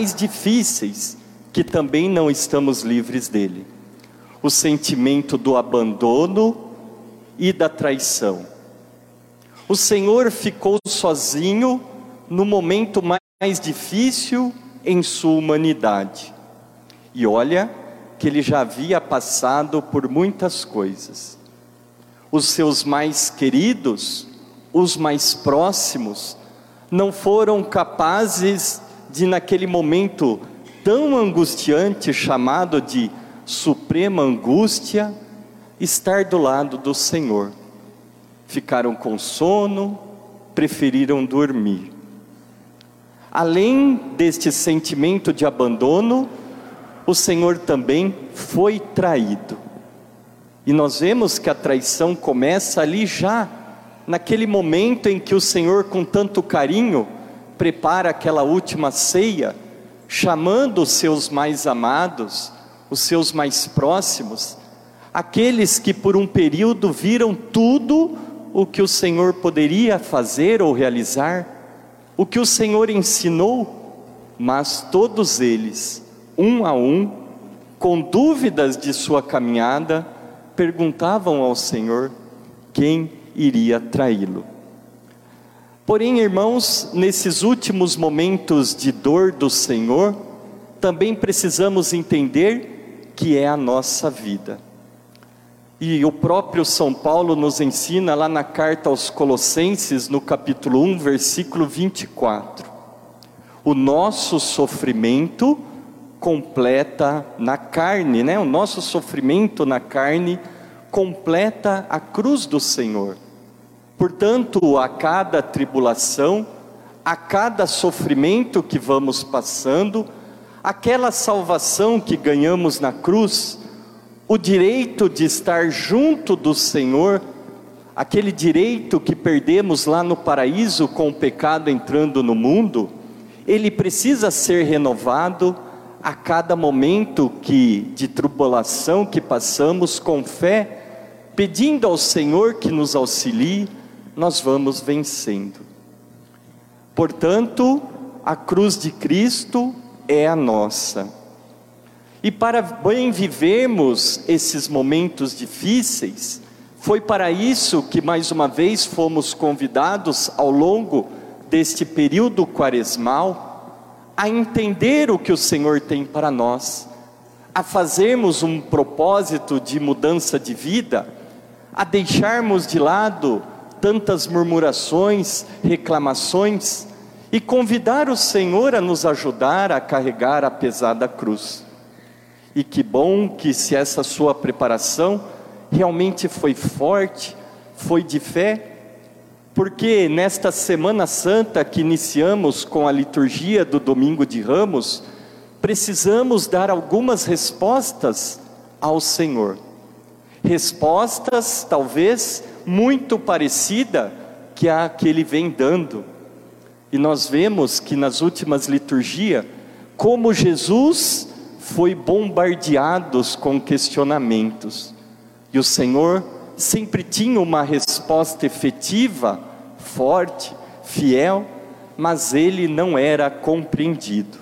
mais difíceis que também não estamos livres dele. O sentimento do abandono e da traição. O Senhor ficou sozinho no momento mais difícil em sua humanidade. E olha que ele já havia passado por muitas coisas. Os seus mais queridos, os mais próximos, não foram capazes de, naquele momento tão angustiante, chamado de suprema angústia, estar do lado do Senhor. Ficaram com sono, preferiram dormir. Além deste sentimento de abandono, o Senhor também foi traído. E nós vemos que a traição começa ali já, naquele momento em que o Senhor, com tanto carinho, prepara aquela última ceia, chamando os seus mais amados, os seus mais próximos, aqueles que por um período viram tudo o que o Senhor poderia fazer ou realizar o que o Senhor ensinou, mas todos eles, um a um, com dúvidas de sua caminhada, perguntavam ao Senhor quem iria traí-lo. Porém, irmãos, nesses últimos momentos de dor do Senhor, também precisamos entender que é a nossa vida. E o próprio São Paulo nos ensina lá na carta aos Colossenses, no capítulo 1, versículo 24: o nosso sofrimento completa na carne, né? O nosso sofrimento na carne completa a cruz do Senhor. Portanto, a cada tribulação, a cada sofrimento que vamos passando, aquela salvação que ganhamos na cruz, o direito de estar junto do Senhor, aquele direito que perdemos lá no paraíso com o pecado entrando no mundo, ele precisa ser renovado a cada momento que de tribulação que passamos com fé, pedindo ao Senhor que nos auxilie, nós vamos vencendo. Portanto, a cruz de Cristo é a nossa. E para bem vivermos esses momentos difíceis, foi para isso que mais uma vez fomos convidados ao longo deste período quaresmal a entender o que o Senhor tem para nós, a fazermos um propósito de mudança de vida, a deixarmos de lado tantas murmurações, reclamações e convidar o Senhor a nos ajudar a carregar a pesada cruz. E que bom que se essa sua preparação realmente foi forte, foi de fé, porque nesta Semana Santa que iniciamos com a liturgia do Domingo de Ramos, precisamos dar algumas respostas ao Senhor. Respostas talvez muito parecida que a que ele vem dando. E nós vemos que nas últimas liturgias, como Jesus foi bombardeados com questionamentos. E o Senhor sempre tinha uma resposta efetiva, forte, fiel, mas ele não era compreendido.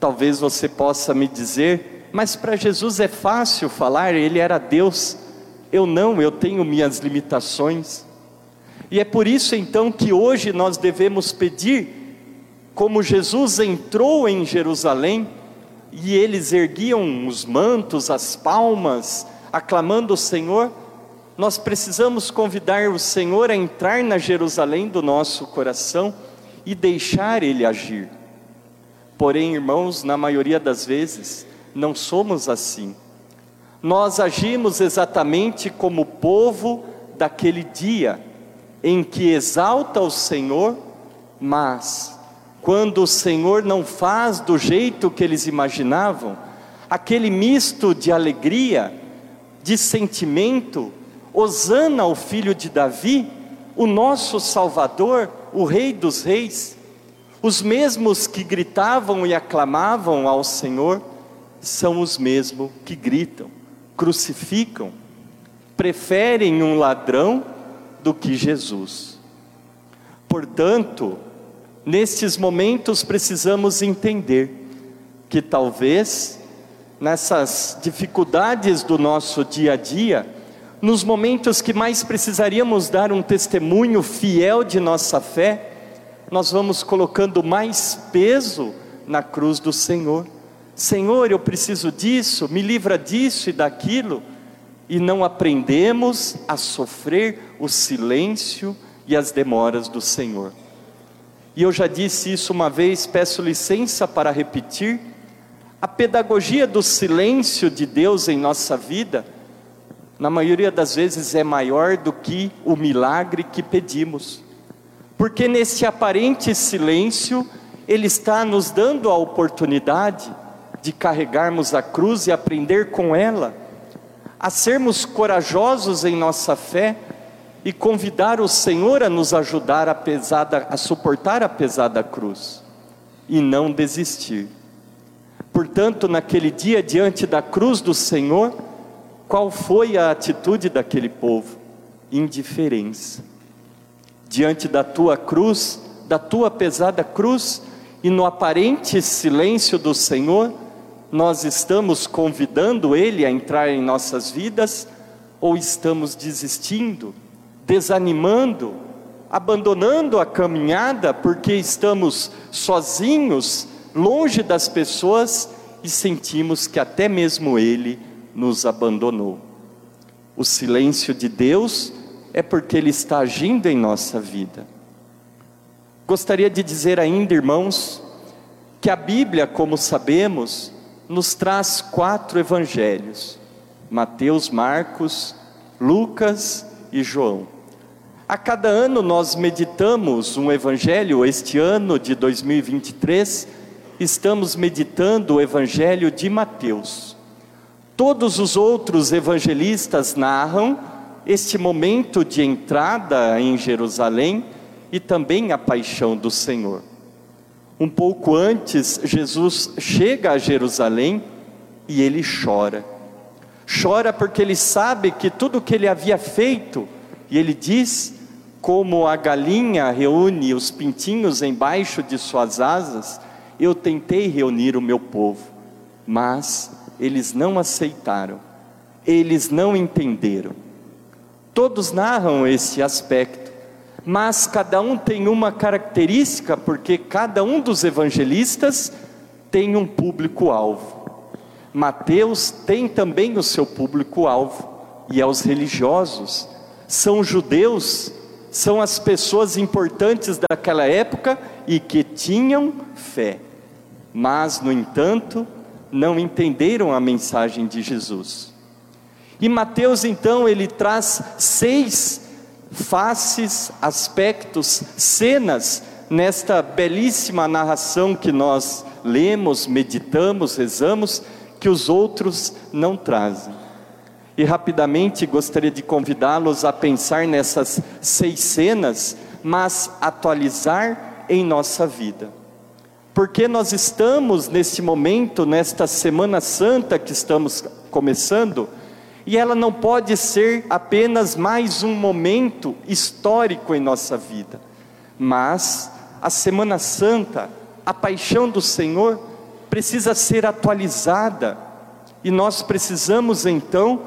Talvez você possa me dizer, mas para Jesus é fácil falar, ele era Deus. Eu não, eu tenho minhas limitações. E é por isso então que hoje nós devemos pedir, como Jesus entrou em Jerusalém, e eles erguiam os mantos, as palmas, aclamando o Senhor, nós precisamos convidar o Senhor a entrar na Jerusalém do nosso coração e deixar Ele agir. Porém, irmãos, na maioria das vezes, não somos assim. Nós agimos exatamente como o povo daquele dia, em que exalta o Senhor, mas quando o Senhor não faz do jeito que eles imaginavam, aquele misto de alegria, de sentimento, Osana, o filho de Davi, o nosso Salvador, o Rei dos Reis, os mesmos que gritavam e aclamavam ao Senhor, são os mesmos que gritam, crucificam, preferem um ladrão do que Jesus. Portanto, nestes momentos precisamos entender que talvez nessas dificuldades do nosso dia a dia, nos momentos que mais precisaríamos dar um testemunho fiel de nossa fé, nós vamos colocando mais peso na cruz do Senhor. Senhor, eu preciso disso, me livra disso e daquilo, e não aprendemos a sofrer o silêncio e as demoras do Senhor. E eu já disse isso uma vez, peço licença para repetir. A pedagogia do silêncio de Deus em nossa vida, na maioria das vezes, é maior do que o milagre que pedimos, porque nesse aparente silêncio, Ele está nos dando a oportunidade de carregarmos a cruz e aprender com ela, a sermos corajosos em nossa fé e convidar o Senhor a nos ajudar a, pesada, a suportar a pesada cruz e não desistir. Portanto, naquele dia, diante da cruz do Senhor, qual foi a atitude daquele povo? Indiferença. Diante da tua cruz, da tua pesada cruz, e no aparente silêncio do Senhor, nós estamos convidando Ele a entrar em nossas vidas ou estamos desistindo? desanimando, abandonando a caminhada porque estamos sozinhos, longe das pessoas e sentimos que até mesmo Ele nos abandonou. O silêncio de Deus é porque Ele está agindo em nossa vida. Gostaria de dizer ainda, irmãos, que a Bíblia, como sabemos, nos traz quatro evangelhos: Mateus, Marcos, Lucas e João. A cada ano nós meditamos um evangelho, este ano de 2023, estamos meditando o evangelho de Mateus. Todos os outros evangelistas narram este momento de entrada em Jerusalém e também a paixão do Senhor. Um pouco antes, Jesus chega a Jerusalém e ele chora. Chora porque ele sabe que tudo que ele havia feito, e ele diz como a galinha reúne os pintinhos embaixo de suas asas, eu tentei reunir o meu povo, mas eles não aceitaram, eles não entenderam. Todos narram esse aspecto, mas cada um tem uma característica, porque cada um dos evangelistas tem um público-alvo. Mateus tem também o seu público-alvo, e é os religiosos, são judeus são as pessoas importantes daquela época e que tinham fé, mas, no entanto, não entenderam a mensagem de Jesus. E Mateus, então, ele traz seis faces, aspectos, cenas nesta belíssima narração que nós lemos, meditamos, rezamos, que os outros não trazem. E rapidamente gostaria de convidá-los a pensar nessas seis cenas, mas atualizar em nossa vida. Porque nós estamos neste momento, nesta Semana Santa que estamos começando, e ela não pode ser apenas mais um momento histórico em nossa vida, mas a Semana Santa, a paixão do Senhor, precisa ser atualizada, e nós precisamos então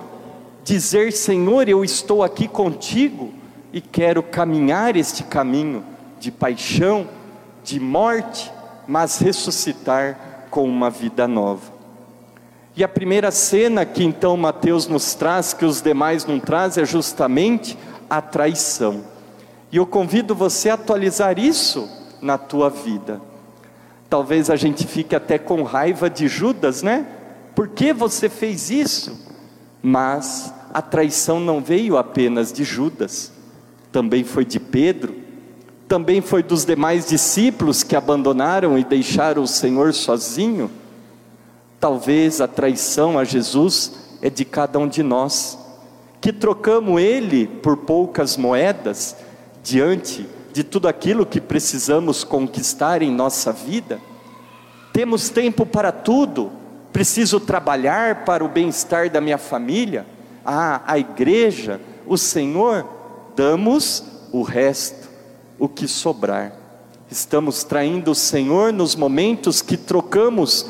dizer: Senhor, eu estou aqui contigo e quero caminhar este caminho de paixão, de morte, mas ressuscitar com uma vida nova. E a primeira cena que então Mateus nos traz, que os demais não trazem, é justamente a traição. E eu convido você a atualizar isso na tua vida. Talvez a gente fique até com raiva de Judas, né? Por que você fez isso? Mas a traição não veio apenas de Judas, também foi de Pedro, também foi dos demais discípulos que abandonaram e deixaram o Senhor sozinho. Talvez a traição a Jesus é de cada um de nós, que trocamos Ele por poucas moedas diante de tudo aquilo que precisamos conquistar em nossa vida. Temos tempo para tudo, preciso trabalhar para o bem-estar da minha família a, a igreja, o Senhor, damos o resto, o que sobrar. Estamos traindo o Senhor nos momentos que trocamos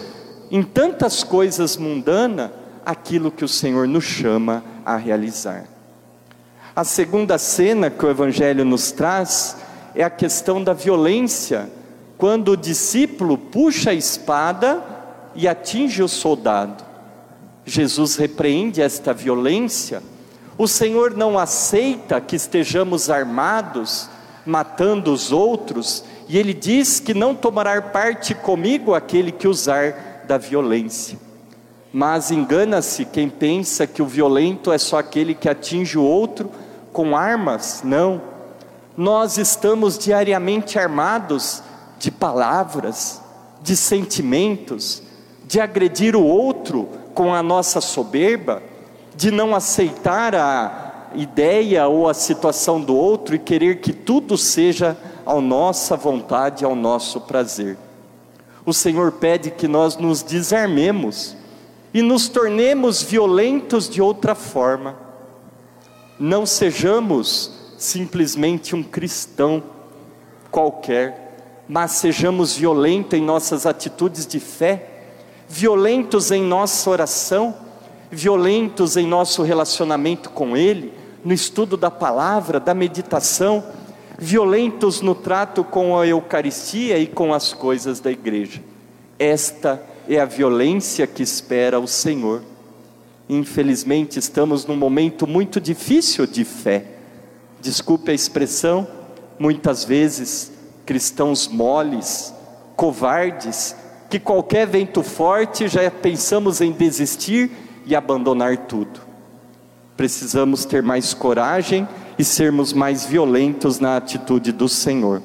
em tantas coisas mundanas aquilo que o Senhor nos chama a realizar. A segunda cena que o Evangelho nos traz é a questão da violência, quando o discípulo puxa a espada e atinge o soldado. Jesus repreende esta violência. O Senhor não aceita que estejamos armados, matando os outros, e Ele diz que não tomará parte comigo aquele que usar da violência. Mas engana-se quem pensa que o violento é só aquele que atinge o outro com armas. Não. Nós estamos diariamente armados de palavras, de sentimentos, de agredir o outro com a nossa soberba, de não aceitar a ideia ou a situação do outro e querer que tudo seja a nossa vontade, ao nosso prazer. O Senhor pede que nós nos desarmemos e nos tornemos violentos de outra forma. Não sejamos simplesmente um cristão qualquer, mas sejamos violentos em nossas atitudes de fé, violentos em nossa oração, violentos em nosso relacionamento com Ele, no estudo da palavra, da meditação, violentos no trato com a Eucaristia e com as coisas da igreja. Esta é a violência que espera o Senhor. Infelizmente, estamos num momento muito difícil de fé. Desculpe a expressão, muitas vezes cristãos moles, covardes, que qualquer vento forte já pensamos em desistir e abandonar tudo. Precisamos ter mais coragem e sermos mais violentos na atitude do Senhor.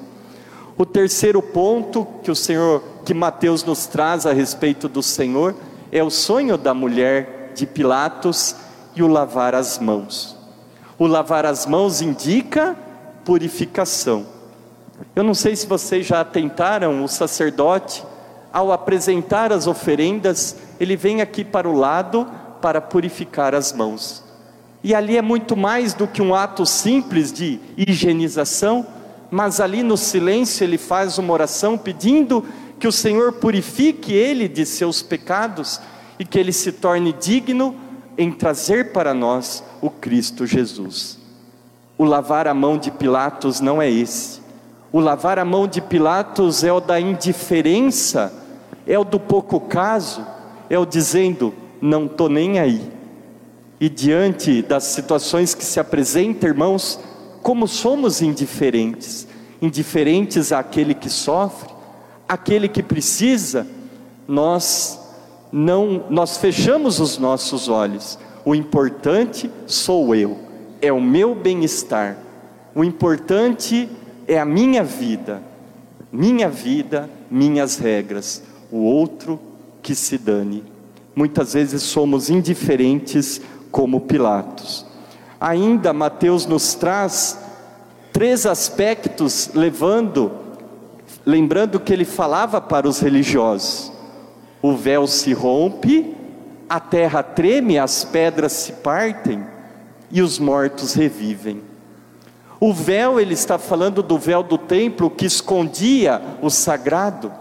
O terceiro ponto que o Senhor, que Mateus nos traz a respeito do Senhor, é o sonho da mulher de Pilatos e o lavar as mãos. O lavar as mãos indica purificação. Eu não sei se vocês já atentaram, o sacerdote, ao apresentar as oferendas, ele vem aqui para o lado para purificar as mãos. E ali é muito mais do que um ato simples de higienização, mas ali no silêncio ele faz uma oração pedindo que o Senhor purifique ele de seus pecados e que ele se torne digno em trazer para nós o Cristo Jesus. O lavar a mão de Pilatos não é esse. O lavar a mão de Pilatos é o da indiferença, é o do pouco caso, é o dizendo: não estou nem aí. E diante das situações que se apresentam, irmãos, como somos indiferentes, indiferentes àquele que sofre, àquele que precisa, nós não, nós fechamos os nossos olhos. O importante sou eu, é o meu bem-estar. O importante é a minha vida, minha vida, minhas regras. O outro que se dane. Muitas vezes somos indiferentes como Pilatos. Ainda Mateus nos traz três aspectos levando, lembrando que ele falava para os religiosos: o véu se rompe, a terra treme, as pedras se partem e os mortos revivem. O véu, ele está falando do véu do templo que escondia o sagrado.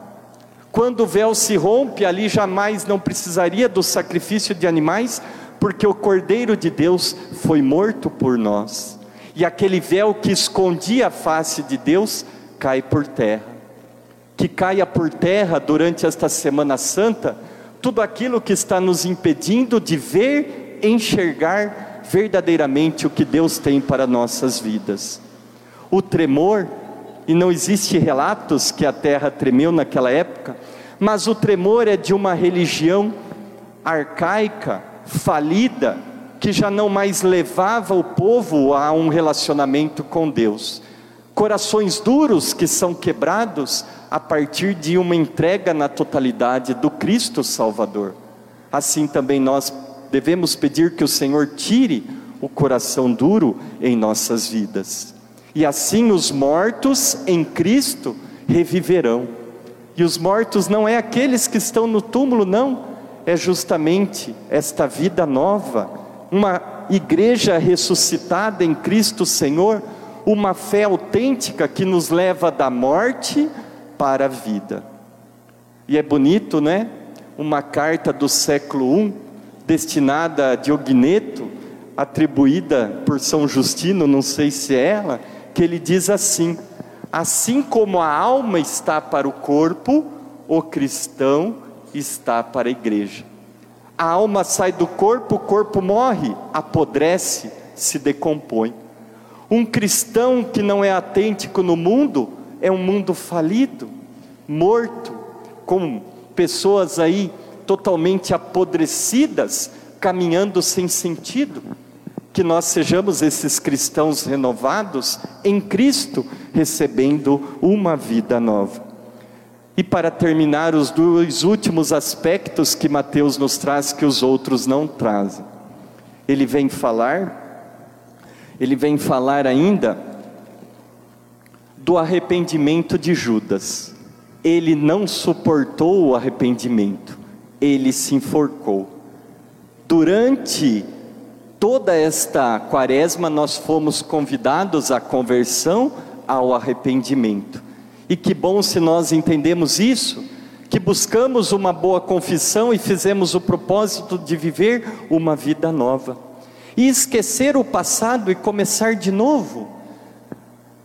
Quando o véu se rompe, ali jamais não precisaria do sacrifício de animais, porque o Cordeiro de Deus foi morto por nós, e aquele véu que escondia a face de Deus cai por terra. Que caia por terra durante esta Semana Santa tudo aquilo que está nos impedindo de ver, enxergar verdadeiramente o que Deus tem para nossas vidas. O tremor, e não existe relatos que a terra tremeu naquela época, mas o tremor é de uma religião arcaica, falida, que já não mais levava o povo a um relacionamento com Deus. Corações duros que são quebrados a partir de uma entrega na totalidade do Cristo Salvador. Assim também nós devemos pedir que o Senhor tire o coração duro em nossas vidas. E assim os mortos em Cristo reviverão. E os mortos não é aqueles que estão no túmulo, não é justamente esta vida nova, uma igreja ressuscitada em Cristo Senhor, uma fé autêntica que nos leva da morte para a vida. E é bonito, né? Uma carta do século I, destinada a Diogneto, atribuída por São Justino, não sei se é ela, que ele diz assim: Assim como a alma está para o corpo, o cristão está para a igreja. A alma sai do corpo, o corpo morre, apodrece, se decompõe. Um cristão que não é autêntico no mundo é um mundo falido, morto, com pessoas aí totalmente apodrecidas, caminhando sem sentido. Que nós sejamos esses cristãos renovados em Cristo, recebendo uma vida nova. E para terminar, os dois últimos aspectos que Mateus nos traz que os outros não trazem. Ele vem falar ele vem falar ainda do arrependimento de Judas. Ele não suportou o arrependimento, ele se enforcou. Durante toda esta quaresma, nós fomos convidados à conversão, ao arrependimento. E que bom se nós entendemos isso, que buscamos uma boa confissão e fizemos o propósito de viver uma vida nova e esquecer o passado e começar de novo.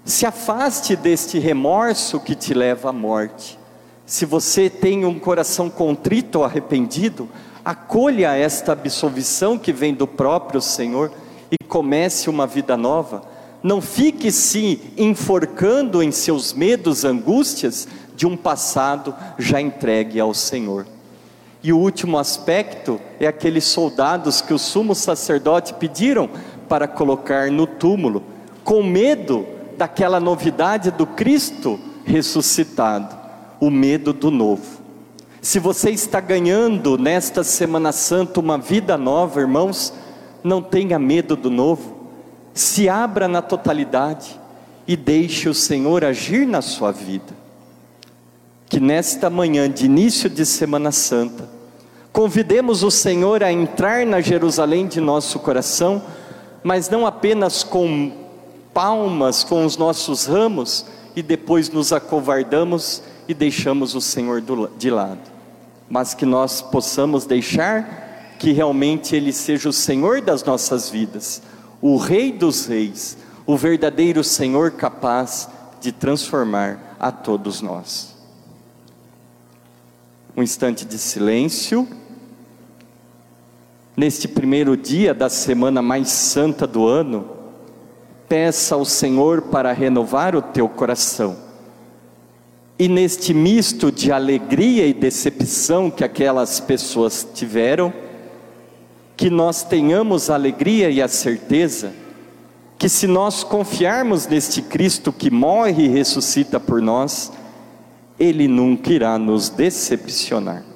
Se afaste deste remorso que te leva à morte. Se você tem um coração contrito ou arrependido, acolha esta absolvição que vem do próprio Senhor e comece uma vida nova. Não fique se enforcando em seus medos, angústias de um passado já entregue ao Senhor. E o último aspecto é aqueles soldados que o sumo sacerdote pediram para colocar no túmulo, com medo daquela novidade do Cristo ressuscitado, o medo do novo. Se você está ganhando nesta Semana Santa uma vida nova, irmãos, não tenha medo do novo, se abra na totalidade e deixe o Senhor agir na sua vida. Que nesta manhã de início de Semana Santa, convidemos o Senhor a entrar na Jerusalém de nosso coração, mas não apenas com palmas, com os nossos ramos, e depois nos acovardamos e deixamos o Senhor de lado, mas que nós possamos deixar que realmente Ele seja o Senhor das nossas vidas, o Rei dos Reis, o verdadeiro Senhor capaz de transformar a todos nós um instante de silêncio. Neste primeiro dia da semana mais santa do ano, peça ao Senhor para renovar o teu coração. E neste misto de alegria e decepção que aquelas pessoas tiveram, que nós tenhamos a alegria e a certeza que se nós confiarmos neste Cristo que morre e ressuscita por nós, ele nunca irá nos decepcionar.